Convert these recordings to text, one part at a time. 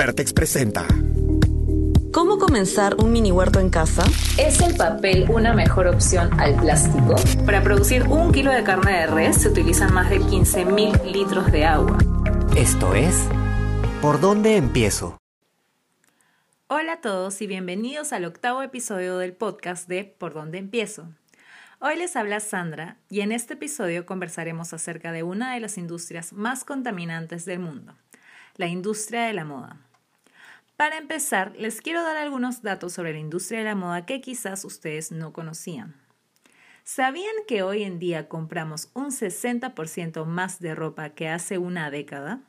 Vertex presenta. ¿Cómo comenzar un mini huerto en casa? ¿Es el papel una mejor opción al plástico? Para producir un kilo de carne de res se utilizan más de 15.000 litros de agua. Esto es ¿Por dónde empiezo? Hola a todos y bienvenidos al octavo episodio del podcast de ¿Por dónde empiezo? Hoy les habla Sandra y en este episodio conversaremos acerca de una de las industrias más contaminantes del mundo, la industria de la moda. Para empezar, les quiero dar algunos datos sobre la industria de la moda que quizás ustedes no conocían. ¿Sabían que hoy en día compramos un 60% más de ropa que hace una década,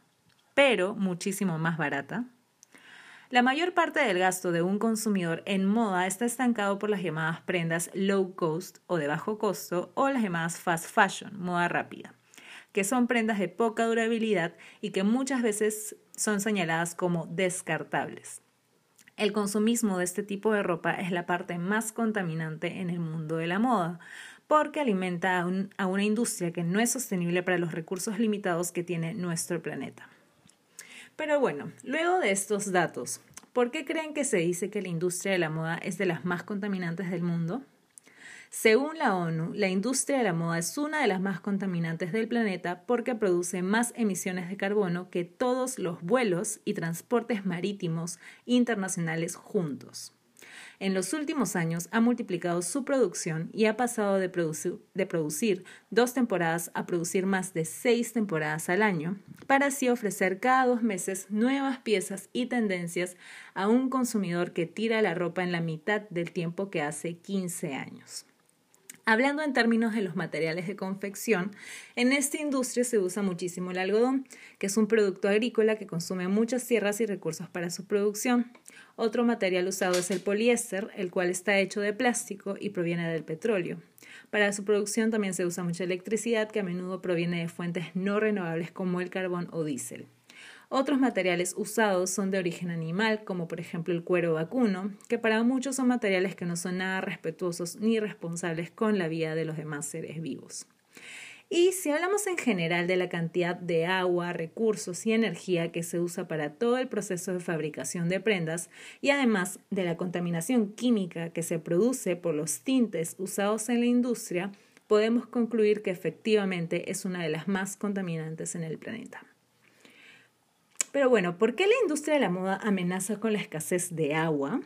pero muchísimo más barata? La mayor parte del gasto de un consumidor en moda está estancado por las llamadas prendas low cost o de bajo costo o las llamadas fast fashion, moda rápida, que son prendas de poca durabilidad y que muchas veces son señaladas como descartables. El consumismo de este tipo de ropa es la parte más contaminante en el mundo de la moda, porque alimenta a, a una industria que no es sostenible para los recursos limitados que tiene nuestro planeta. Pero bueno, luego de estos datos, ¿por qué creen que se dice que la industria de la moda es de las más contaminantes del mundo? Según la ONU, la industria de la moda es una de las más contaminantes del planeta porque produce más emisiones de carbono que todos los vuelos y transportes marítimos internacionales juntos en los últimos años ha multiplicado su producción y ha pasado de producir, dos temporadas a producir más de seis temporadas al año, para así ofrecer cada dos meses nuevas piezas y tendencias a un consumidor que tira la ropa en la mitad del tiempo que hace 15 años. Hablando en términos de los materiales de confección, en esta industria se usa muchísimo el algodón, que es un producto agrícola que consume muchas tierras y recursos para su producción. Otro material usado es el poliéster, el cual está hecho de plástico y proviene del petróleo. Para su producción también se usa mucha electricidad que a menudo proviene de fuentes no renovables como el carbón o diésel. Otros materiales usados son de origen animal, como por ejemplo el cuero vacuno, que para muchos son materiales que no son nada respetuosos ni responsables con la vida de los demás seres vivos. Y si hablamos en general de la cantidad de agua, recursos y energía que se usa para todo el proceso de fabricación de prendas y además de la contaminación química que se produce por los tintes usados en la industria, podemos concluir que efectivamente es una de las más contaminantes en el planeta. Pero bueno, ¿por qué la industria de la moda amenaza con la escasez de agua?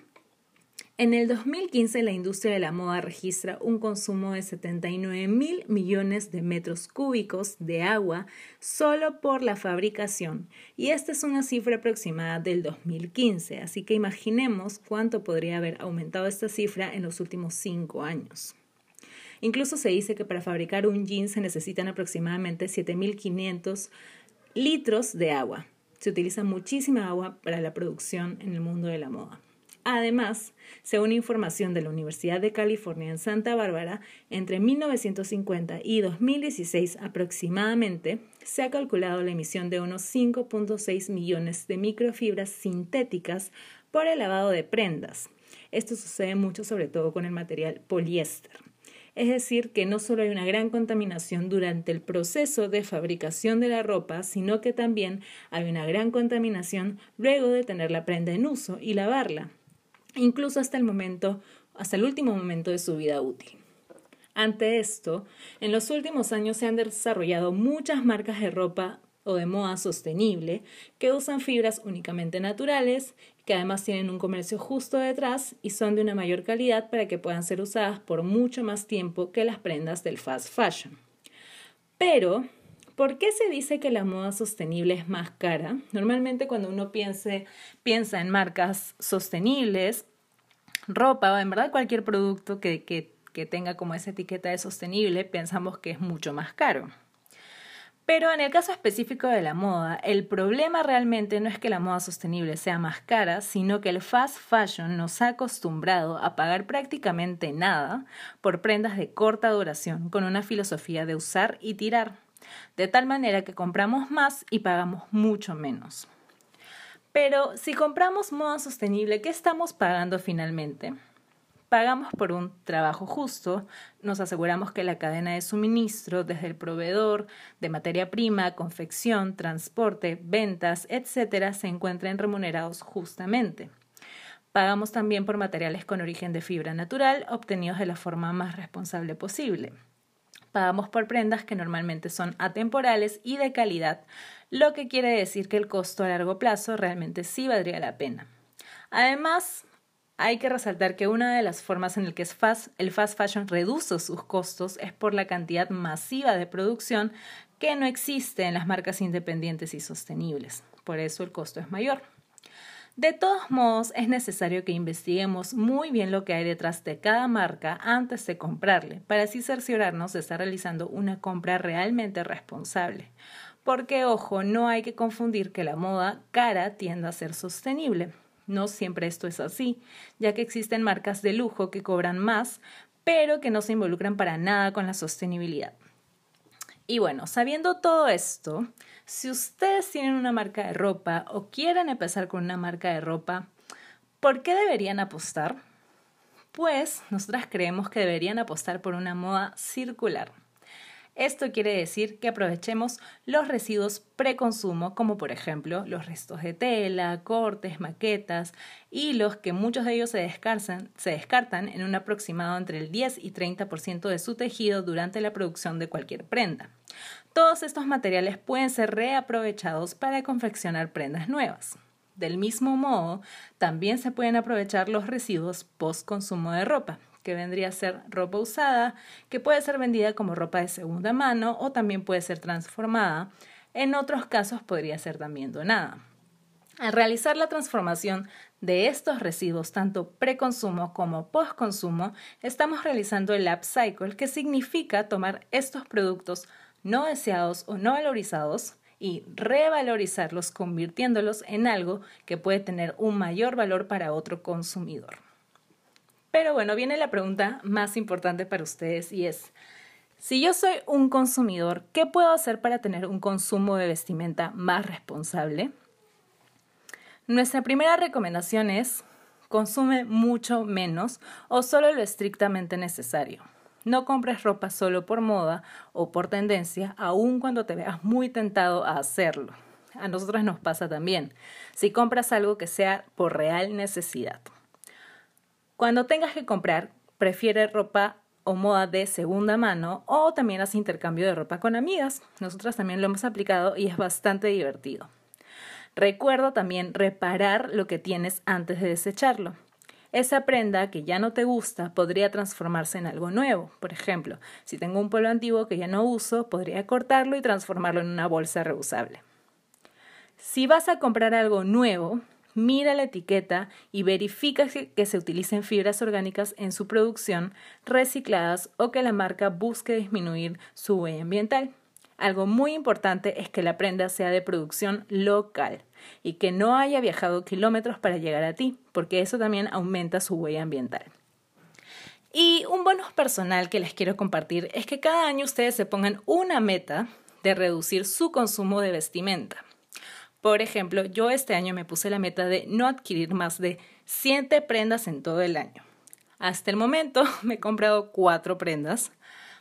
En el 2015 la industria de la moda registra un consumo de 79 mil millones de metros cúbicos de agua solo por la fabricación y esta es una cifra aproximada del 2015, así que imaginemos cuánto podría haber aumentado esta cifra en los últimos cinco años. Incluso se dice que para fabricar un jean se necesitan aproximadamente 7.500 litros de agua, se utiliza muchísima agua para la producción en el mundo de la moda. Además, según información de la Universidad de California en Santa Bárbara, entre 1950 y 2016 aproximadamente, se ha calculado la emisión de unos 5.6 millones de microfibras sintéticas por el lavado de prendas. Esto sucede mucho sobre todo con el material poliéster. Es decir, que no solo hay una gran contaminación durante el proceso de fabricación de la ropa, sino que también hay una gran contaminación luego de tener la prenda en uso y lavarla, incluso hasta el momento, hasta el último momento de su vida útil. Ante esto, en los últimos años se han desarrollado muchas marcas de ropa o de moda sostenible que usan fibras únicamente naturales, que además tienen un comercio justo detrás y son de una mayor calidad para que puedan ser usadas por mucho más tiempo que las prendas del fast fashion. Pero, ¿por qué se dice que la moda sostenible es más cara? Normalmente cuando uno piense, piensa en marcas sostenibles, ropa o en verdad cualquier producto que, que tenga como esa etiqueta de sostenible, pensamos que es mucho más caro. Pero en el caso específico de la moda, el problema realmente no es que la moda sostenible sea más cara, sino que el fast fashion nos ha acostumbrado a pagar prácticamente nada por prendas de corta duración, con una filosofía de usar y tirar, de tal manera que compramos más y pagamos mucho menos. Pero si compramos moda sostenible, ¿qué estamos pagando finalmente? Pagamos por un trabajo justo, nos aseguramos que la cadena de suministro, desde el proveedor de materia prima, confección, transporte, ventas, etcétera, se encuentren remunerados justamente. Pagamos también por materiales con origen de fibra natural obtenidos de la forma más responsable posible. Pagamos por prendas que normalmente son atemporales y de calidad, lo que quiere decir que el costo a largo plazo realmente sí valdría la pena. Además, hay que resaltar que una de las formas en las que el fast fashion reduce sus costos es por la cantidad masiva de producción que no existe en las marcas independientes y sostenibles. Por eso el costo es mayor. De todos modos, es necesario que investiguemos muy bien lo que hay detrás de cada marca antes de comprarle, para así cerciorarnos de estar realizando una compra realmente responsable. Porque, ojo, no hay que confundir que la moda cara tiende a ser sostenible. No siempre esto es así, ya que existen marcas de lujo que cobran más, pero que no se involucran para nada con la sostenibilidad. Y bueno, sabiendo todo esto, si ustedes tienen una marca de ropa o quieren empezar con una marca de ropa, ¿por qué deberían apostar? Pues nosotras creemos que deberían apostar por una moda circular. Esto quiere decir que aprovechemos los residuos preconsumo, como por ejemplo los restos de tela, cortes, maquetas, hilos, que muchos de ellos se descartan, se descartan en un aproximado entre el 10 y 30% de su tejido durante la producción de cualquier prenda. Todos estos materiales pueden ser reaprovechados para confeccionar prendas nuevas. Del mismo modo, también se pueden aprovechar los residuos post consumo de ropa, que vendría a ser ropa usada, que puede ser vendida como ropa de segunda mano o también puede ser transformada. En otros casos podría ser también donada. Al realizar la transformación de estos residuos, tanto preconsumo como postconsumo, estamos realizando el upcycle, que significa tomar estos productos no deseados o no valorizados y revalorizarlos convirtiéndolos en algo que puede tener un mayor valor para otro consumidor. Pero bueno, viene la pregunta más importante para ustedes y es, si yo soy un consumidor, ¿qué puedo hacer para tener un consumo de vestimenta más responsable? Nuestra primera recomendación es, consume mucho menos o solo lo estrictamente necesario. No compres ropa solo por moda o por tendencia, aun cuando te veas muy tentado a hacerlo. A nosotros nos pasa también. Si compras algo que sea por real necesidad. Cuando tengas que comprar, prefiere ropa o moda de segunda mano o también haz intercambio de ropa con amigas. Nosotras también lo hemos aplicado y es bastante divertido. Recuerda también reparar lo que tienes antes de desecharlo. Esa prenda que ya no te gusta podría transformarse en algo nuevo. Por ejemplo, si tengo un polo antiguo que ya no uso, podría cortarlo y transformarlo en una bolsa reusable. Si vas a comprar algo nuevo, mira la etiqueta y verifica que se utilicen fibras orgánicas en su producción, recicladas o que la marca busque disminuir su huella ambiental. Algo muy importante es que la prenda sea de producción local y que no haya viajado kilómetros para llegar a ti, porque eso también aumenta su huella ambiental. Y un bonus personal que les quiero compartir es que cada año ustedes se pongan una meta de reducir su consumo de vestimenta. Por ejemplo, yo este año me puse la meta de no adquirir más de 7 prendas en todo el año. Hasta el momento me he comprado 4 prendas.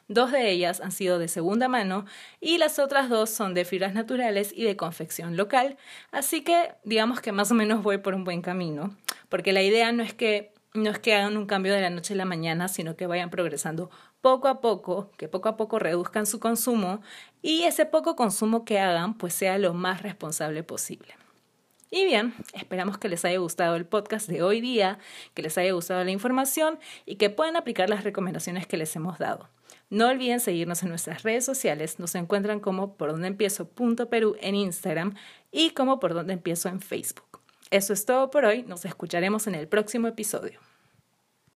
Dos de ellas han sido de segunda mano y las otras dos son de fibras naturales y de confección local. Así que digamos que más o menos voy por un buen camino, porque la idea no es que no es que hagan un cambio de la noche a la mañana, sino que vayan progresando poco a poco, que poco a poco reduzcan su consumo y ese poco consumo que hagan pues sea lo más responsable posible. Y bien, esperamos que les haya gustado el podcast de hoy día, que les haya gustado la información y que puedan aplicar las recomendaciones que les hemos dado. No olviden seguirnos en nuestras redes sociales, nos encuentran como por donde empiezo en Instagram y como por donde empiezo en Facebook. Eso es todo por hoy, nos escucharemos en el próximo episodio.